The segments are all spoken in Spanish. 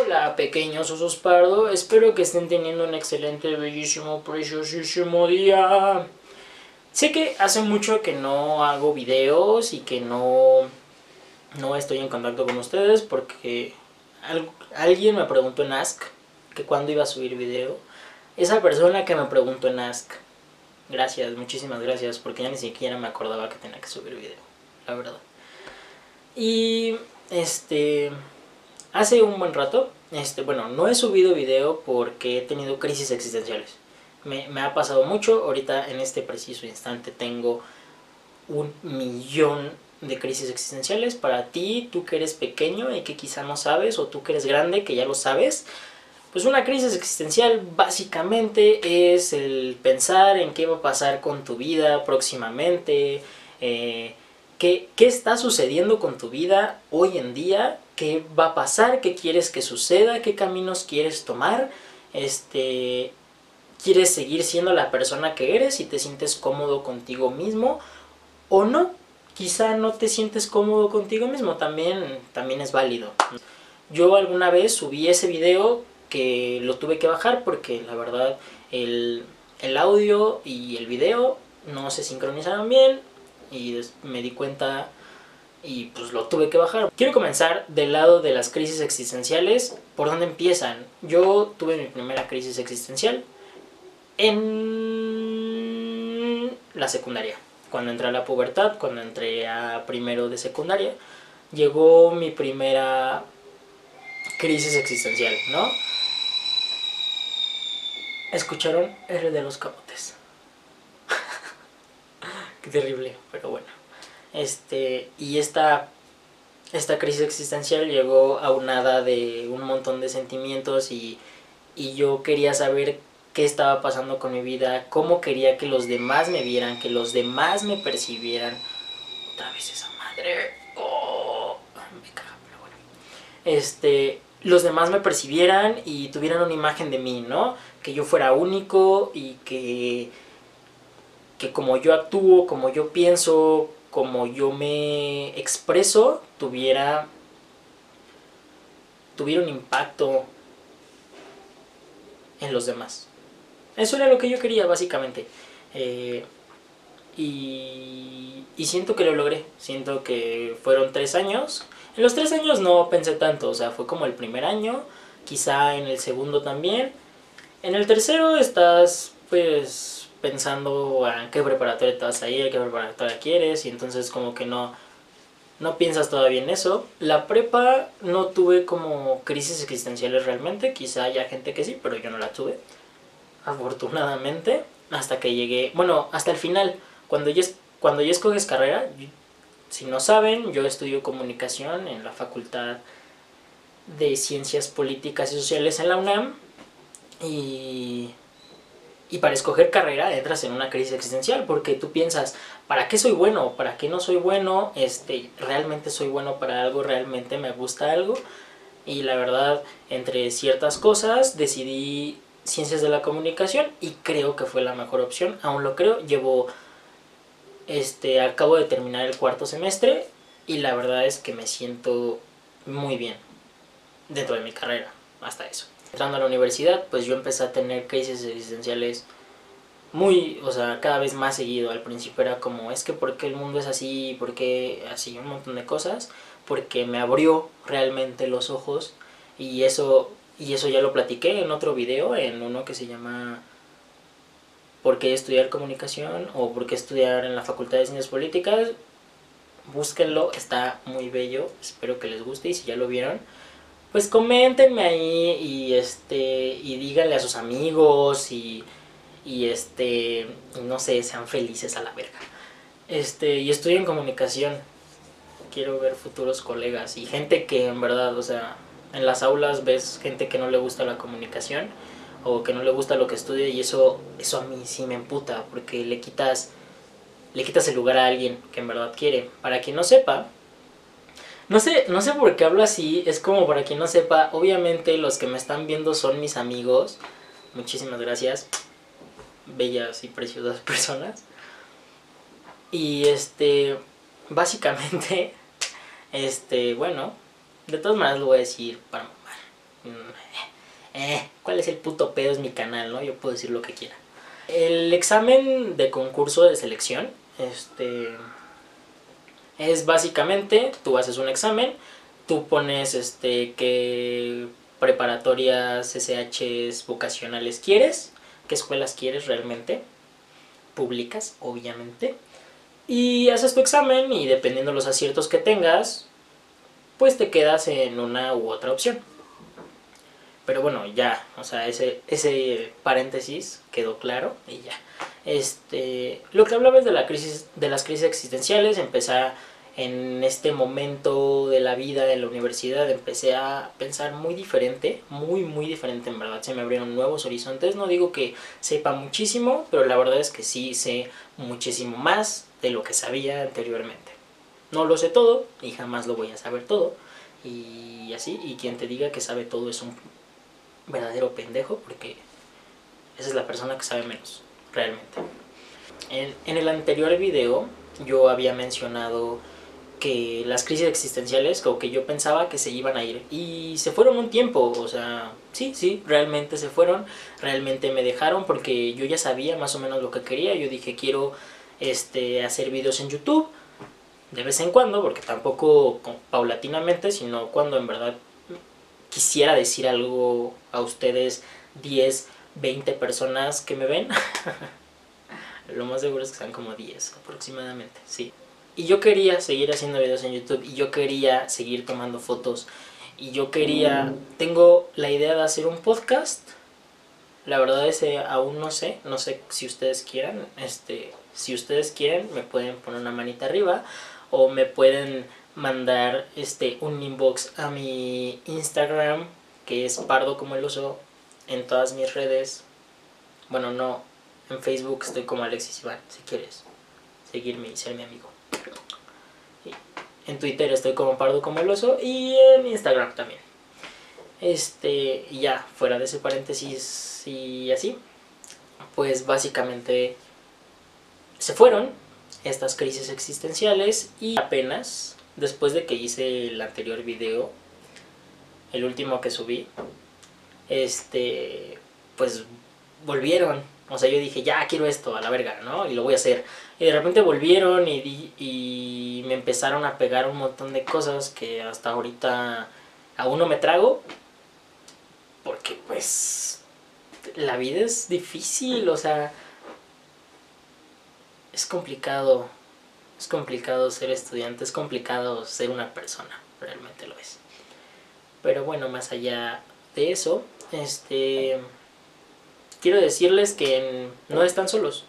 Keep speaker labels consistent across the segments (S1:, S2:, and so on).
S1: Hola pequeños osos pardo, espero que estén teniendo un excelente, bellísimo, preciosísimo día. Sé que hace mucho que no hago videos y que no, no estoy en contacto con ustedes porque al- alguien me preguntó en Ask que cuándo iba a subir video. Esa persona que me preguntó en Ask, gracias, muchísimas gracias, porque ya ni siquiera me acordaba que tenía que subir video, la verdad. Y este, hace un buen rato, este, bueno, no he subido video porque he tenido crisis existenciales. Me, me ha pasado mucho, ahorita en este preciso instante tengo un millón de crisis existenciales. Para ti, tú que eres pequeño y que quizá no sabes, o tú que eres grande que ya lo sabes, pues una crisis existencial básicamente es el pensar en qué va a pasar con tu vida próximamente, eh, qué, qué está sucediendo con tu vida hoy en día, qué va a pasar, qué quieres que suceda, qué caminos quieres tomar, este, quieres seguir siendo la persona que eres y te sientes cómodo contigo mismo o no. Quizá no te sientes cómodo contigo mismo, también, también es válido. Yo alguna vez subí ese video que lo tuve que bajar porque la verdad el, el audio y el video no se sincronizaron bien y me di cuenta y pues lo tuve que bajar. Quiero comenzar del lado de las crisis existenciales. ¿Por dónde empiezan? Yo tuve mi primera crisis existencial en la secundaria. Cuando entré a la pubertad, cuando entré a primero de secundaria, llegó mi primera crisis existencial, ¿no? Escucharon R de los camotes. Qué terrible, pero bueno. Este, y esta, esta crisis existencial llegó aunada de un montón de sentimientos y, y yo quería saber qué estaba pasando con mi vida, cómo quería que los demás me vieran, que los demás me percibieran. Otra vez esa madre. Oh, me caga, pero bueno. Este, los demás me percibieran y tuvieran una imagen de mí, ¿no? Que yo fuera único y que que como yo actúo, como yo pienso, como yo me expreso, tuviera tuviera un impacto en los demás. Eso era lo que yo quería, básicamente. Eh, y, y siento que lo logré. Siento que fueron tres años. En los tres años no pensé tanto, o sea, fue como el primer año, quizá en el segundo también. En el tercero estás, pues, pensando a qué preparatoria te vas qué preparatoria quieres, y entonces como que no, no piensas todavía en eso. La prepa no tuve como crisis existenciales realmente, quizá haya gente que sí, pero yo no la tuve, afortunadamente, hasta que llegué, bueno, hasta el final, cuando ya, cuando ya escoges carrera, si no saben, yo estudio comunicación en la Facultad de Ciencias Políticas y Sociales en la UNAM, y y para escoger carrera entras en una crisis existencial porque tú piensas, ¿para qué soy bueno? ¿Para qué no soy bueno? Este, ¿Realmente soy bueno para algo? ¿Realmente me gusta algo? Y la verdad, entre ciertas cosas, decidí ciencias de la comunicación y creo que fue la mejor opción. Aún lo creo. Llevo, este, acabo de terminar el cuarto semestre y la verdad es que me siento muy bien dentro de mi carrera, hasta eso entrando a la universidad, pues yo empecé a tener crisis existenciales muy, o sea, cada vez más seguido. Al principio era como, es que ¿por qué el mundo es así? ¿Por qué así? Un montón de cosas. Porque me abrió realmente los ojos y eso, y eso ya lo platiqué en otro video, en uno que se llama ¿Por qué estudiar comunicación? o ¿Por qué estudiar en la Facultad de Ciencias Políticas? Búsquenlo, está muy bello, espero que les guste y si ya lo vieron, pues coméntenme ahí y este y díganle a sus amigos y y este no sé sean felices a la verga este y estoy en comunicación quiero ver futuros colegas y gente que en verdad o sea en las aulas ves gente que no le gusta la comunicación o que no le gusta lo que estudia y eso eso a mí sí me emputa porque le quitas le quitas el lugar a alguien que en verdad quiere para quien no sepa no sé, no sé por qué hablo así, es como para quien no sepa, obviamente los que me están viendo son mis amigos, muchísimas gracias. bellas y preciosas personas. Y este, básicamente, este, bueno, de todas maneras lo voy a decir para mamar. Eh, ¿cuál es el puto pedo? Es mi canal, ¿no? Yo puedo decir lo que quiera. El examen de concurso de selección, este, es básicamente, tú haces un examen, tú pones, este, qué preparatorias, SHs, vocacionales quieres, qué escuelas quieres realmente, públicas, obviamente, y haces tu examen y dependiendo los aciertos que tengas, pues te quedas en una u otra opción. Pero bueno, ya, o sea, ese, ese paréntesis quedó claro y ya. Este, lo que hablabas de la crisis, de las crisis existenciales, empecé en este momento de la vida de la universidad, empecé a pensar muy diferente, muy, muy diferente en verdad. Se me abrieron nuevos horizontes. No digo que sepa muchísimo, pero la verdad es que sí sé muchísimo más de lo que sabía anteriormente. No lo sé todo y jamás lo voy a saber todo. Y así, y quien te diga que sabe todo es un verdadero pendejo porque esa es la persona que sabe menos, realmente. En, en el anterior video yo había mencionado que las crisis existenciales, o que yo pensaba que se iban a ir, y se fueron un tiempo, o sea, sí, sí, realmente se fueron, realmente me dejaron porque yo ya sabía más o menos lo que quería, yo dije quiero este, hacer videos en YouTube, de vez en cuando, porque tampoco paulatinamente, sino cuando en verdad quisiera decir algo a ustedes 10, 20 personas que me ven. Lo más seguro es que sean como 10 aproximadamente, sí. Y yo quería seguir haciendo videos en YouTube y yo quería seguir tomando fotos y yo quería, tengo la idea de hacer un podcast. La verdad es que aún no sé, no sé si ustedes quieran, este, si ustedes quieren me pueden poner una manita arriba o me pueden mandar este un inbox a mi Instagram que es pardo como el oso en todas mis redes. Bueno no en Facebook estoy como Alexis Iván si quieres seguirme y ser mi amigo. En Twitter estoy como pardo como el oso y en Instagram también. Este ya fuera de ese paréntesis y así pues básicamente se fueron estas crisis existenciales y apenas después de que hice el anterior video, el último que subí, este, pues volvieron. O sea, yo dije, ya quiero esto, a la verga, ¿no? Y lo voy a hacer. Y de repente volvieron y, y me empezaron a pegar un montón de cosas que hasta ahorita aún no me trago. Porque pues la vida es difícil, o sea, es complicado es complicado ser estudiante, es complicado ser una persona, realmente lo es. Pero bueno, más allá de eso, este quiero decirles que no están solos,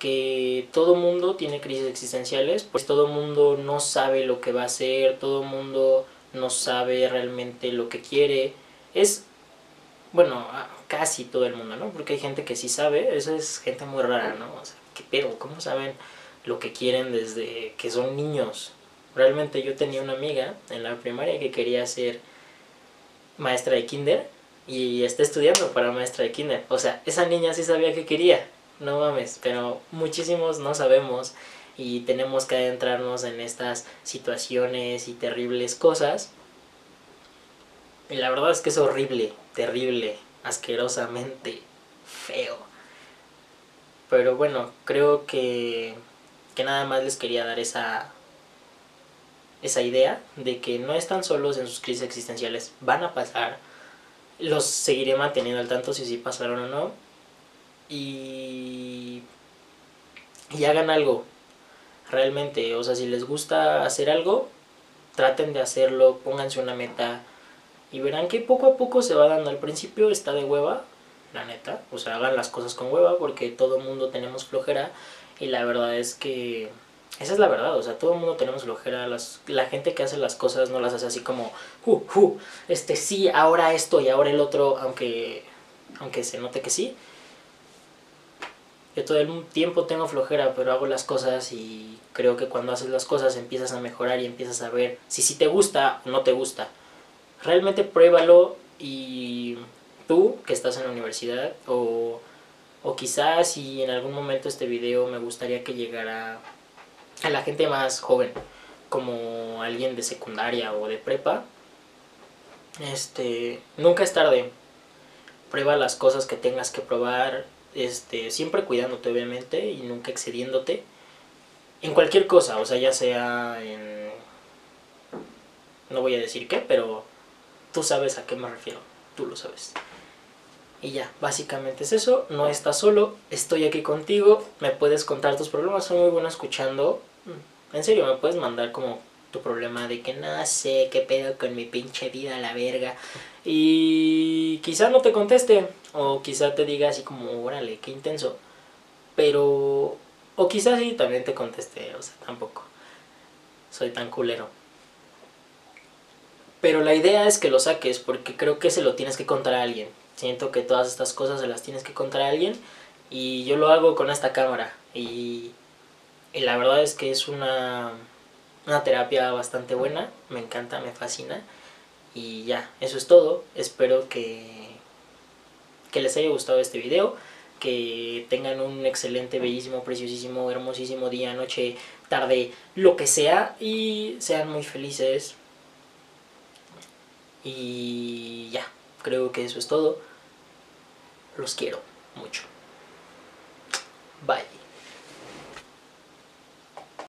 S1: que todo mundo tiene crisis existenciales, pues todo mundo no sabe lo que va a hacer, todo mundo no sabe realmente lo que quiere. Es, bueno, casi todo el mundo, ¿no? Porque hay gente que sí sabe, esa es gente muy rara, ¿no? O sea, ¿qué pedo? ¿Cómo saben? Lo que quieren desde que son niños. Realmente yo tenía una amiga en la primaria que quería ser maestra de kinder y está estudiando para maestra de kinder. O sea, esa niña sí sabía que quería, no mames, pero muchísimos no sabemos y tenemos que adentrarnos en estas situaciones y terribles cosas. Y la verdad es que es horrible, terrible, asquerosamente feo. Pero bueno, creo que nada más les quería dar esa, esa idea de que no están solos en sus crisis existenciales, van a pasar, los seguiré manteniendo al tanto si sí pasaron o no, y, y hagan algo, realmente, o sea, si les gusta hacer algo, traten de hacerlo, pónganse una meta, y verán que poco a poco se va dando, al principio está de hueva, la neta, o sea, hagan las cosas con hueva porque todo mundo tenemos flojera, y la verdad es que esa es la verdad, o sea, todo el mundo tenemos flojera, las, la gente que hace las cosas no las hace así como, uh, uh, este sí, ahora esto y ahora el otro, aunque, aunque se note que sí. Yo todo el tiempo tengo flojera, pero hago las cosas y creo que cuando haces las cosas empiezas a mejorar y empiezas a ver si sí te gusta o no te gusta. Realmente pruébalo y tú que estás en la universidad o O quizás si en algún momento este video me gustaría que llegara a la gente más joven, como alguien de secundaria o de prepa, este, nunca es tarde. Prueba las cosas que tengas que probar, este, siempre cuidándote obviamente y nunca excediéndote en cualquier cosa, o sea, ya sea en no voy a decir qué, pero tú sabes a qué me refiero, tú lo sabes. Y ya, básicamente es eso, no estás solo, estoy aquí contigo, me puedes contar tus problemas, soy muy bueno escuchando. En serio, me puedes mandar como tu problema de que no sé qué pedo con mi pinche vida la verga. Y quizá no te conteste, o quizá te diga así como, órale, qué intenso. Pero, o quizás sí también te conteste, o sea, tampoco. Soy tan culero. Pero la idea es que lo saques porque creo que se lo tienes que contar a alguien. Siento que todas estas cosas se las tienes que contar a alguien y yo lo hago con esta cámara y, y la verdad es que es una, una terapia bastante buena, me encanta, me fascina y ya, eso es todo. Espero que, que les haya gustado este video, que tengan un excelente, bellísimo, preciosísimo, hermosísimo día, noche, tarde, lo que sea y sean muy felices. Y ya, creo que eso es todo. Los quiero mucho. Bye.